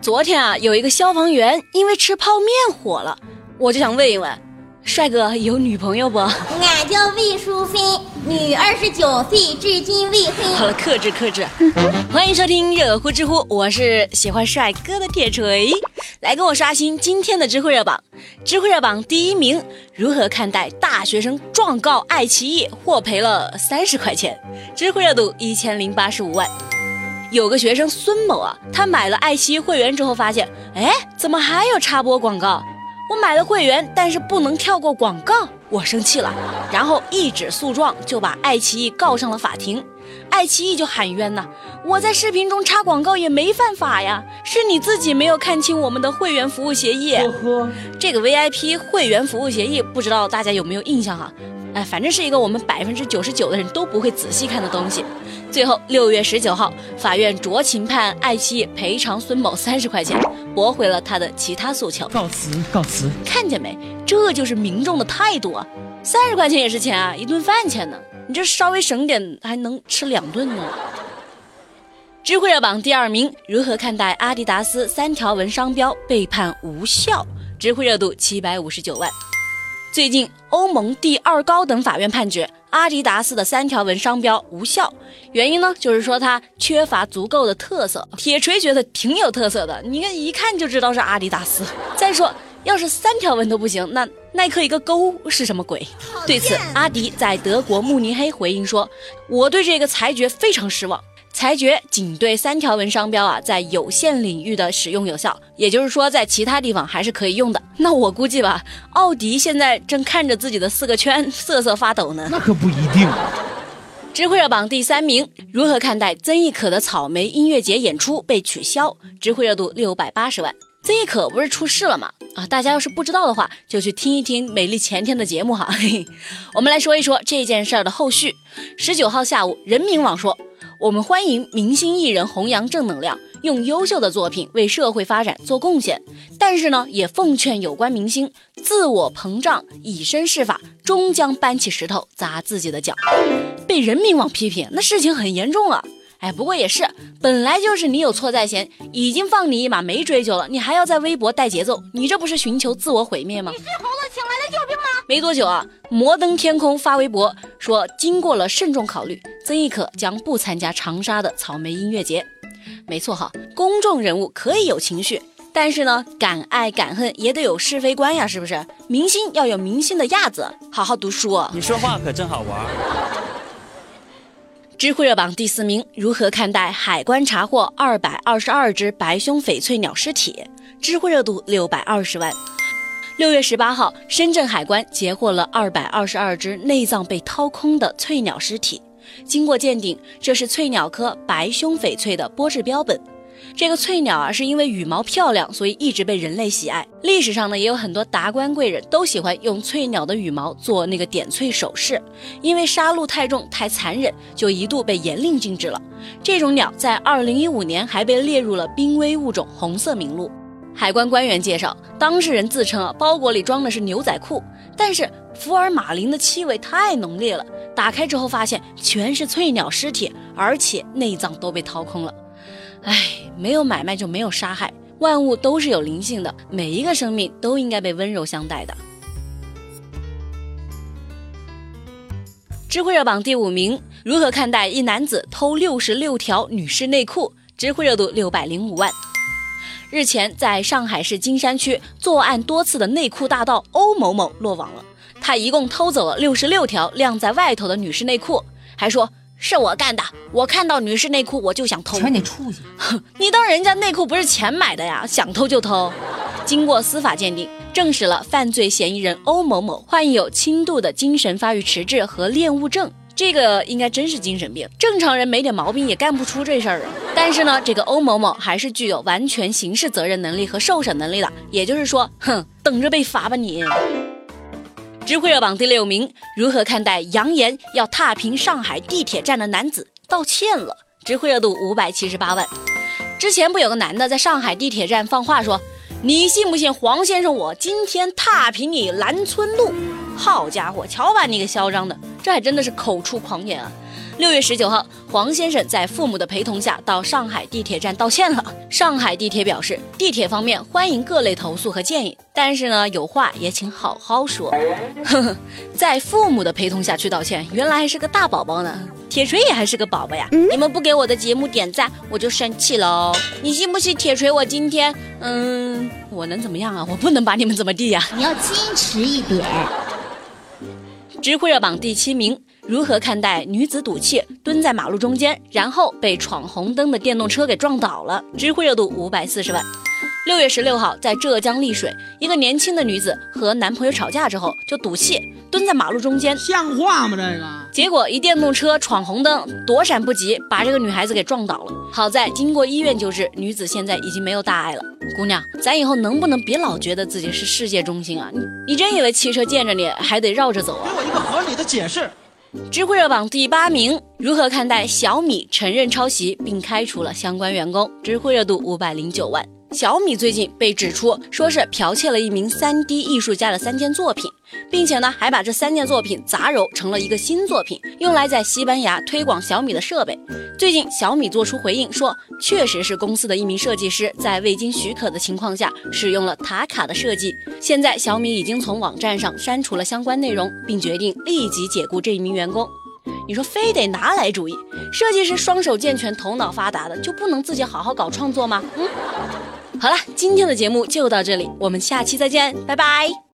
昨天啊，有一个消防员因为吃泡面火了，我就想问一问，帅哥有女朋友不？俺叫魏淑芬，女，二十九岁，至今未婚。好了，克制克制。欢迎收听热乎知乎，我是喜欢帅哥的铁锤，来跟我刷新今天的知乎热榜。知乎热榜第一名，如何看待大学生状告爱奇艺获赔了三十块钱？知乎热度一千零八十五万。有个学生孙某啊，他买了爱奇艺会员之后发现，哎，怎么还有插播广告？我买了会员，但是不能跳过广告，我生气了，然后一纸诉状就把爱奇艺告上了法庭。爱奇艺就喊冤呐，我在视频中插广告也没犯法呀，是你自己没有看清我们的会员服务协议。呵呵，这个 VIP 会员服务协议，不知道大家有没有印象哈？哎，反正是一个我们百分之九十九的人都不会仔细看的东西。最后，六月十九号，法院酌情判爱奇艺赔偿孙某三十块钱，驳回了他的其他诉求。告辞，告辞。看见没？这就是民众的态度啊！三十块钱也是钱啊，一顿饭钱呢。你这稍微省点，还能吃两顿呢。知乎热榜第二名，如何看待阿迪达斯三条纹商标被判无效？知乎热度七百五十九万。最近，欧盟第二高等法院判决阿迪达斯的三条纹商标无效，原因呢，就是说它缺乏足够的特色。铁锤觉得挺有特色的，你看一看就知道是阿迪达斯。再说，要是三条纹都不行，那耐克一个勾是什么鬼？对此，阿迪在德国慕尼黑回应说：“我对这个裁决非常失望。”裁决仅对三条纹商标啊，在有限领域的使用有效，也就是说，在其他地方还是可以用的。那我估计吧，奥迪现在正看着自己的四个圈瑟瑟发抖呢。那可不一定。知乎热榜第三名，如何看待曾轶可的草莓音乐节演出被取消？知乎热度六百八十万。曾轶可不是出事了吗？啊，大家要是不知道的话，就去听一听美丽前天的节目哈。我们来说一说这件事儿的后续。十九号下午，人民网说。我们欢迎明星艺人弘扬正能量，用优秀的作品为社会发展做贡献。但是呢，也奉劝有关明星自我膨胀、以身试法，终将搬起石头砸自己的脚。被人民网批评，那事情很严重啊！哎，不过也是，本来就是你有错在先，已经放你一马没追究了，你还要在微博带节奏，你这不是寻求自我毁灭吗？你是猴子请来的救兵吗？没多久啊，摩登天空发微博说，经过了慎重考虑，曾轶可将不参加长沙的草莓音乐节。没错哈，公众人物可以有情绪，但是呢，敢爱敢恨也得有是非观呀，是不是？明星要有明星的样子，好好读书。你说话可真好玩。知乎热榜第四名，如何看待海关查获二百二十二只白胸翡翠鸟尸体？知乎热度六百二十万。六月十八号，深圳海关截获了二百二十二只内脏被掏空的翠鸟尸体。经过鉴定，这是翠鸟科白胸翡翠的玻制标本。这个翠鸟啊，是因为羽毛漂亮，所以一直被人类喜爱。历史上呢，也有很多达官贵人都喜欢用翠鸟的羽毛做那个点翠首饰。因为杀戮太重、太残忍，就一度被严令禁止了。这种鸟在二零一五年还被列入了濒危物种红色名录。海关官员介绍，当事人自称啊，包裹里装的是牛仔裤，但是福尔马林的气味太浓烈了，打开之后发现全是翠鸟尸体，而且内脏都被掏空了。唉，没有买卖就没有杀害，万物都是有灵性的，每一个生命都应该被温柔相待的。知乎热榜第五名，如何看待一男子偷六十六条女士内裤？知乎热度六百零五万。日前，在上海市金山区作案多次的内裤大盗欧某某落网了。他一共偷走了六十六条晾在外头的女士内裤，还说是我干的。我看到女士内裤我就想偷。全得出去！你当人家内裤不是钱买的呀？想偷就偷。经过司法鉴定，证实了犯罪嫌疑人欧某某患有轻度的精神发育迟滞和恋物症。这个应该真是精神病，正常人没点毛病也干不出这事儿啊。但是呢，这个欧某某还是具有完全刑事责任能力和受审能力的，也就是说，哼，等着被罚吧你。知乎热榜第六名，如何看待扬言要踏平上海地铁站的男子道歉了？知乎热度五百七十八万。之前不有个男的在上海地铁站放话说，你信不信黄先生我今天踏平你兰村路？好家伙，瞧把你给嚣张的！这还真的是口出狂言啊！六月十九号，黄先生在父母的陪同下到上海地铁站道歉了。上海地铁表示，地铁方面欢迎各类投诉和建议，但是呢，有话也请好好说。呵呵，在父母的陪同下去道歉，原来还是个大宝宝呢。铁锤也还是个宝宝呀！你们不给我的节目点赞，我就生气喽。你信不信铁锤？我今天，嗯，我能怎么样啊？我不能把你们怎么地呀？你要矜持一点。知乎热榜第七名。如何看待女子赌气蹲在马路中间，然后被闯红灯的电动车给撞倒了？知乎热度五百四十万。六月十六号，在浙江丽水，一个年轻的女子和男朋友吵架之后就赌气蹲在马路中间，像话吗？这个结果一电动车闯红灯，躲闪不及，把这个女孩子给撞倒了。好在经过医院救治，女子现在已经没有大碍了。姑娘，咱以后能不能别老觉得自己是世界中心啊？你你真以为汽车见着你还得绕着走啊？给我一个合理的解释。知乎热榜第八名，如何看待小米承认抄袭并开除了相关员工？知乎热度五百零九万。小米最近被指出说是剽窃了一名 3D 艺术家的三件作品，并且呢还把这三件作品杂糅成了一个新作品，用来在西班牙推广小米的设备。最近小米做出回应说，确实是公司的一名设计师在未经许可的情况下使用了塔卡的设计。现在小米已经从网站上删除了相关内容，并决定立即解雇这一名员工。你说非得拿来主义？设计师双手健全、头脑发达的就不能自己好好搞创作吗？嗯。好了，今天的节目就到这里，我们下期再见，拜拜。